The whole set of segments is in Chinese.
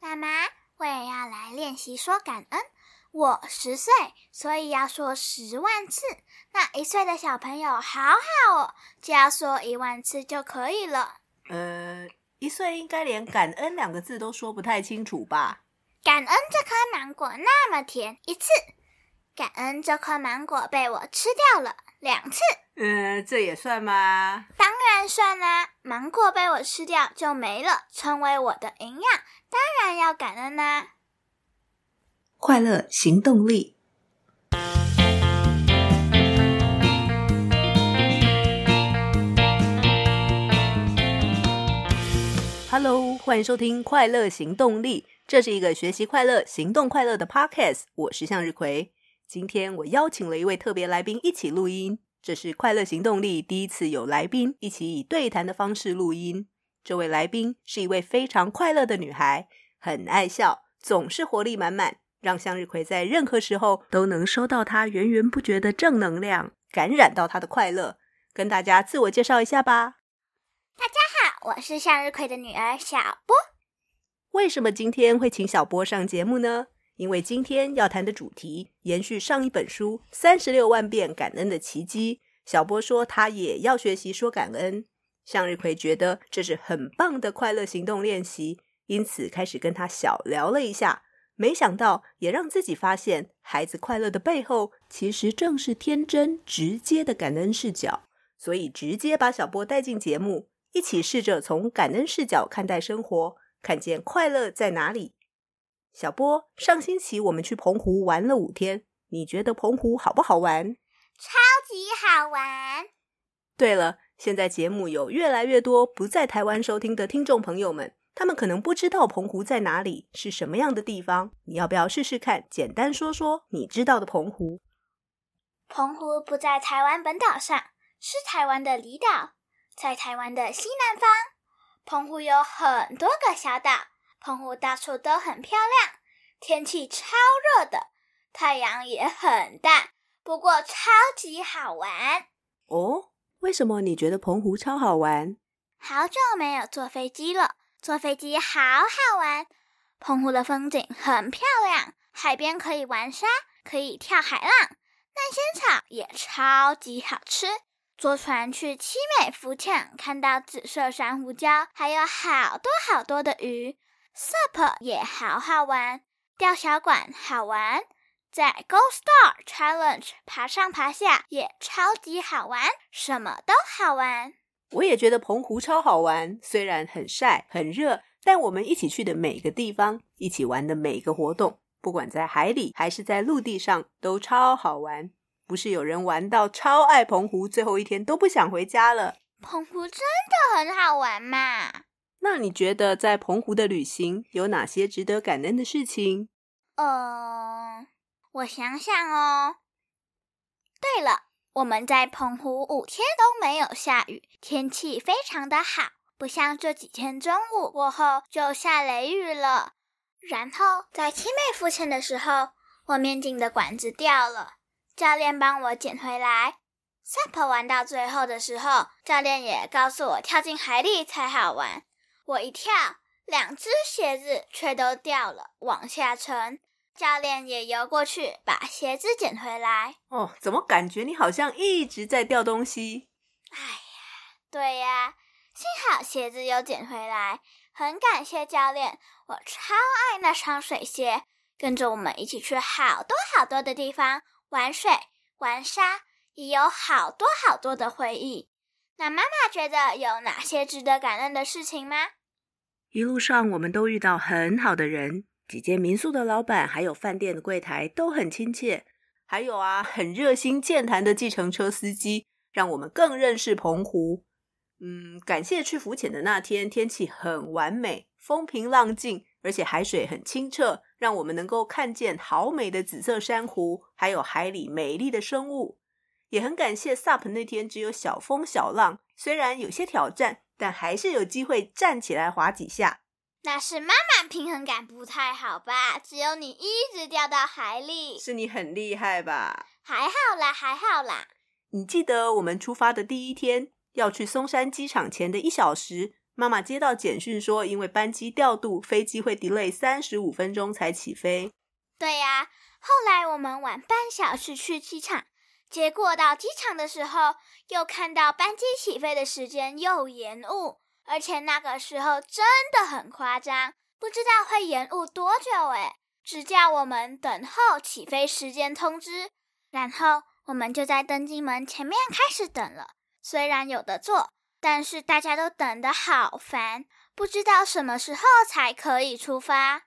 妈妈，我也要来练习说感恩。我十岁，所以要说十万次。那一岁的小朋友好好哦，只要说一万次就可以了。呃，一岁应该连感恩两个字都说不太清楚吧？感恩这颗芒果那么甜，一次；感恩这颗芒果被我吃掉了，两次。呃，这也算吗？当然算啦！芒果被我吃掉就没了，成为我的营养，当然要感恩啦。快乐行动力。Hello，欢迎收听《快乐行动力》，这是一个学习快乐、行动快乐的 Podcast。我是向日葵。今天我邀请了一位特别来宾一起录音，这是《快乐行动力》第一次有来宾一起以对谈的方式录音。这位来宾是一位非常快乐的女孩，很爱笑，总是活力满满。让向日葵在任何时候都能收到她源源不绝的正能量，感染到她的快乐。跟大家自我介绍一下吧。大家好，我是向日葵的女儿小波。为什么今天会请小波上节目呢？因为今天要谈的主题延续上一本书《三十六万遍感恩的奇迹》。小波说他也要学习说感恩。向日葵觉得这是很棒的快乐行动练习，因此开始跟他小聊了一下。没想到，也让自己发现，孩子快乐的背后，其实正是天真直接的感恩视角。所以，直接把小波带进节目，一起试着从感恩视角看待生活，看见快乐在哪里。小波，上星期我们去澎湖玩了五天，你觉得澎湖好不好玩？超级好玩！对了，现在节目有越来越多不在台湾收听的听众朋友们。他们可能不知道澎湖在哪里，是什么样的地方。你要不要试试看？简单说说你知道的澎湖。澎湖不在台湾本岛上，是台湾的离岛，在台湾的西南方。澎湖有很多个小岛，澎湖到处都很漂亮，天气超热的，太阳也很大，不过超级好玩。哦，为什么你觉得澎湖超好玩？好久没有坐飞机了。坐飞机好好玩，澎湖的风景很漂亮，海边可以玩沙，可以跳海浪，那仙草也超级好吃。坐船去七美浮潜，看到紫色珊瑚礁，还有好多好多的鱼。SUP 也好好玩，吊小管好玩，在 Go Star Challenge 爬上爬下也超级好玩，什么都好玩。我也觉得澎湖超好玩，虽然很晒很热，但我们一起去的每个地方，一起玩的每个活动，不管在海里还是在陆地上，都超好玩。不是有人玩到超爱澎湖，最后一天都不想回家了？澎湖真的很好玩嘛？那你觉得在澎湖的旅行有哪些值得感恩的事情？呃，我想想哦。对了。我们在澎湖五天都没有下雨，天气非常的好，不像这几天中午过后就下雷雨了。然后在七妹浮潜的时候，我面镜的管子掉了，教练帮我捡回来。SUP 玩到最后的时候，教练也告诉我跳进海里才好玩。我一跳，两只鞋子却都掉了，往下沉。教练也游过去，把鞋子捡回来。哦，怎么感觉你好像一直在掉东西？哎呀，对呀，幸好鞋子又捡回来，很感谢教练。我超爱那双水鞋，跟着我们一起去好多好多的地方玩水、玩沙，也有好多好多的回忆。那妈妈觉得有哪些值得感恩的事情吗？一路上我们都遇到很好的人。几间民宿的老板，还有饭店的柜台都很亲切，还有啊，很热心健谈的计程车司机，让我们更认识澎湖。嗯，感谢去浮潜的那天，天气很完美，风平浪静，而且海水很清澈，让我们能够看见好美的紫色珊瑚，还有海里美丽的生物。也很感谢 SUP 那天只有小风小浪，虽然有些挑战，但还是有机会站起来滑几下。那是妈妈平衡感不太好吧？只有你一直掉到海里，是你很厉害吧？还好啦，还好啦。你记得我们出发的第一天要去松山机场前的一小时，妈妈接到简讯说，因为班机调度，飞机会 delay 三十五分钟才起飞。对呀，后来我们晚半小时去机场，结果到机场的时候，又看到班机起飞的时间又延误，而且那个时候真的很夸张，不知道会延误多久诶，只叫我们等候起飞时间通知，然后我们就在登机门前面开始等了。虽然有的坐，但是大家都等得好烦，不知道什么时候才可以出发。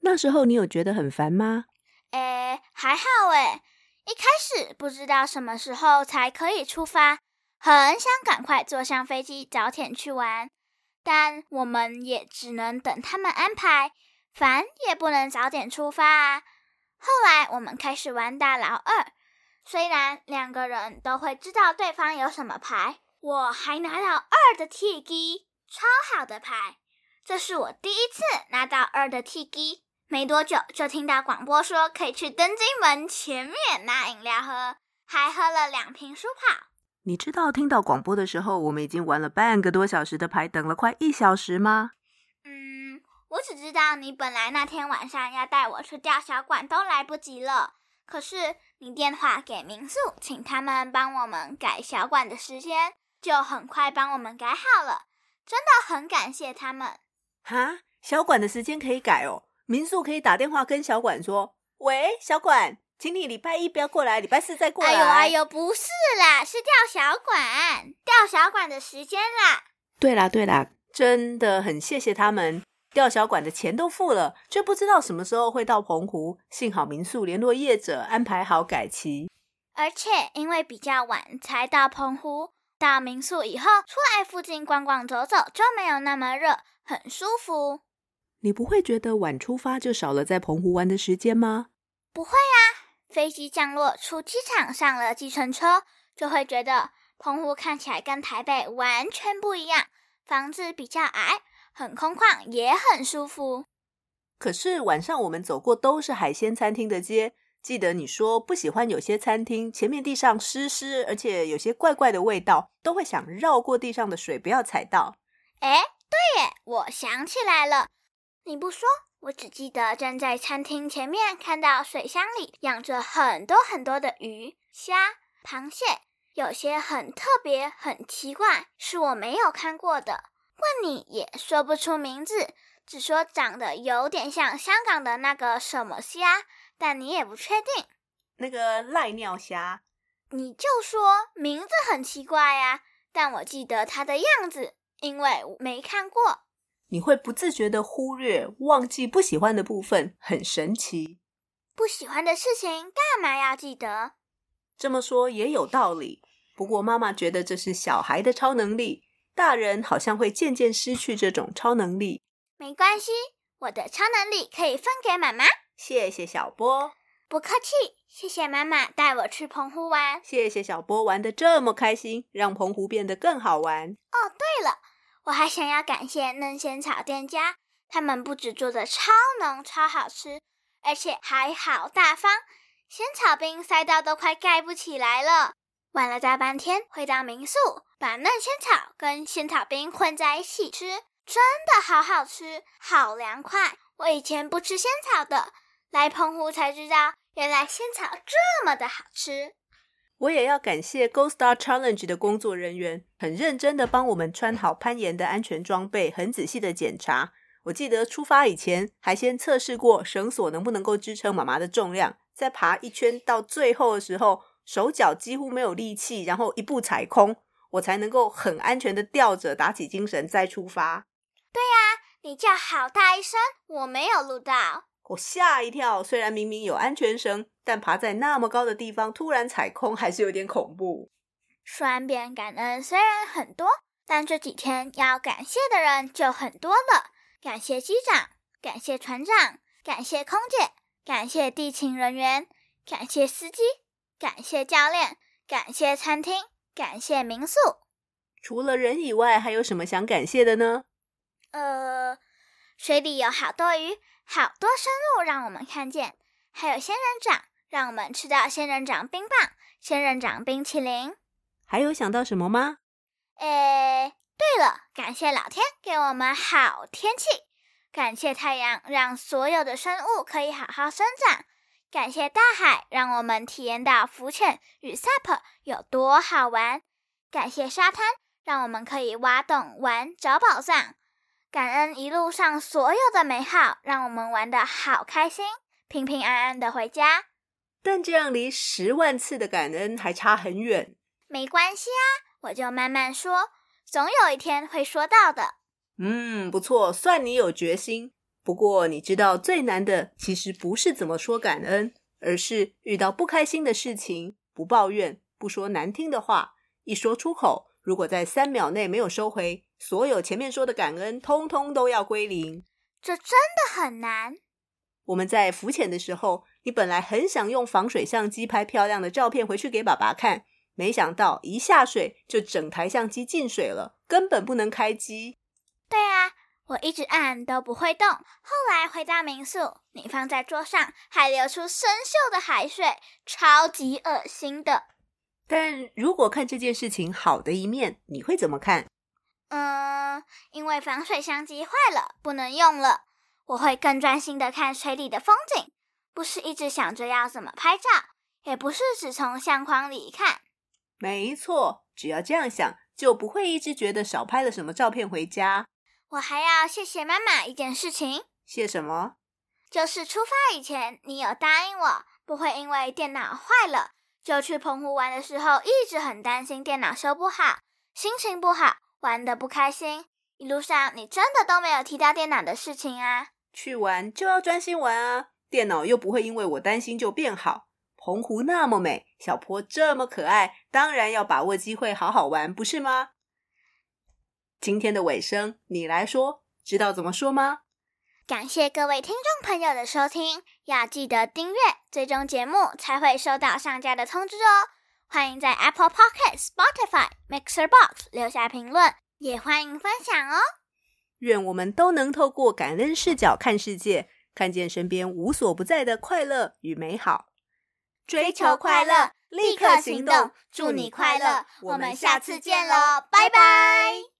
那时候你有觉得很烦吗？诶，还好诶。一开始不知道什么时候才可以出发，很想赶快坐上飞机，早点去玩。但我们也只能等他们安排，烦也不能早点出发啊。后来我们开始玩大老二。虽然两个人都会知道对方有什么牌，我还拿到二的铁机，超好的牌。这是我第一次拿到二的铁机，没多久就听到广播说可以去登机门前面拿饮料喝，还喝了两瓶舒跑。你知道听到广播的时候，我们已经玩了半个多小时的牌，等了快一小时吗？嗯，我只知道你本来那天晚上要带我去钓小管，都来不及了。可是你电话给民宿，请他们帮我们改小管的时间，就很快帮我们改好了，真的很感谢他们。哈，小管的时间可以改哦，民宿可以打电话跟小管说：“喂，小管，请你礼拜一不要过来，礼拜四再过来。”哎呦哎呦，不是啦，是吊小管，吊小管的时间啦。对啦对啦，真的很谢谢他们。吊小管的钱都付了，却不知道什么时候会到澎湖。幸好民宿联络业者安排好改期，而且因为比较晚才到澎湖，到民宿以后出来附近逛逛走走就没有那么热，很舒服。你不会觉得晚出发就少了在澎湖玩的时间吗？不会啊，飞机降落出机场上了计程车，就会觉得澎湖看起来跟台北完全不一样，房子比较矮。很空旷，也很舒服。可是晚上我们走过都是海鲜餐厅的街，记得你说不喜欢有些餐厅前面地上湿湿，而且有些怪怪的味道，都会想绕过地上的水，不要踩到。哎，对耶，我想起来了，你不说，我只记得站在餐厅前面，看到水箱里养着很多很多的鱼、虾、螃蟹，有些很特别、很奇怪，是我没有看过的。问你也说不出名字，只说长得有点像香港的那个什么虾，但你也不确定。那个濑尿虾，你就说名字很奇怪呀，但我记得它的样子，因为我没看过。你会不自觉的忽略、忘记不喜欢的部分，很神奇。不喜欢的事情干嘛要记得？这么说也有道理，不过妈妈觉得这是小孩的超能力。大人好像会渐渐失去这种超能力。没关系，我的超能力可以分给妈妈。谢谢小波。不客气，谢谢妈妈带我去澎湖玩。谢谢小波玩的这么开心，让澎湖变得更好玩。哦，对了，我还想要感谢嫩仙草店家，他们不止做的超浓超好吃，而且还好大方，仙草冰塞到都快盖不起来了。玩了大半天，回到民宿，把嫩仙草跟仙草冰混在一起吃，真的好好吃，好凉快。我以前不吃仙草的，来澎湖才知道，原来仙草这么的好吃。我也要感谢 Go Star Challenge 的工作人员，很认真的帮我们穿好攀岩的安全装备，很仔细的检查。我记得出发以前，还先测试过绳索能不能够支撑妈妈的重量，在爬一圈到最后的时候。手脚几乎没有力气，然后一步踩空，我才能够很安全的吊着，打起精神再出发。对呀，你叫好大一声，我没有录到，我吓一跳。虽然明明有安全绳，但爬在那么高的地方突然踩空，还是有点恐怖。双边感恩虽然很多，但这几天要感谢的人就很多了。感谢机长，感谢船长，感谢空姐，感谢地勤人员，感谢司机。感谢教练，感谢餐厅，感谢民宿。除了人以外，还有什么想感谢的呢？呃，水里有好多鱼，好多生物让我们看见，还有仙人掌，让我们吃到仙人掌冰棒、仙人掌冰淇淋。还有想到什么吗？诶，对了，感谢老天给我们好天气，感谢太阳让所有的生物可以好好生长，感谢大海让我们体验到浮潜与 SUP 有多好玩，感谢沙滩让我们可以挖洞玩找宝藏，感恩一路上所有的美好，让我们玩的好开心，平平安安的回家。但这样离十万次的感恩还差很远。没关系啊，我就慢慢说。总有一天会说到的。嗯，不错，算你有决心。不过你知道最难的其实不是怎么说感恩，而是遇到不开心的事情，不抱怨，不说难听的话，一说出口，如果在三秒内没有收回，所有前面说的感恩，通通都要归零。这真的很难。我们在浮潜的时候，你本来很想用防水相机拍漂亮的照片回去给爸爸看。没想到一下水就整台相机进水了，根本不能开机。对啊，我一直按都不会动。后来回到民宿，你放在桌上还流出生锈的海水，超级恶心的。但如果看这件事情好的一面，你会怎么看？嗯，因为防水相机坏了，不能用了，我会更专心的看水里的风景，不是一直想着要怎么拍照，也不是只从相框里看。没错，只要这样想，就不会一直觉得少拍了什么照片回家。我还要谢谢妈妈一件事情。谢什么？就是出发以前，你有答应我，不会因为电脑坏了，就去澎湖玩的时候一直很担心电脑修不好，心情不好，玩的不开心。一路上你真的都没有提到电脑的事情啊？去玩就要专心玩啊，电脑又不会因为我担心就变好。澎湖那么美，小坡这么可爱，当然要把握机会好好玩，不是吗？今天的尾声，你来说，知道怎么说吗？感谢各位听众朋友的收听，要记得订阅、追踪节目，才会收到上架的通知哦。欢迎在 Apple Podcast、Spotify、Mixer Box 留下评论，也欢迎分享哦。愿我们都能透过感恩视角看世界，看见身边无所不在的快乐与美好。追求快乐，立刻行动！祝你快乐，我们下次见喽，拜拜。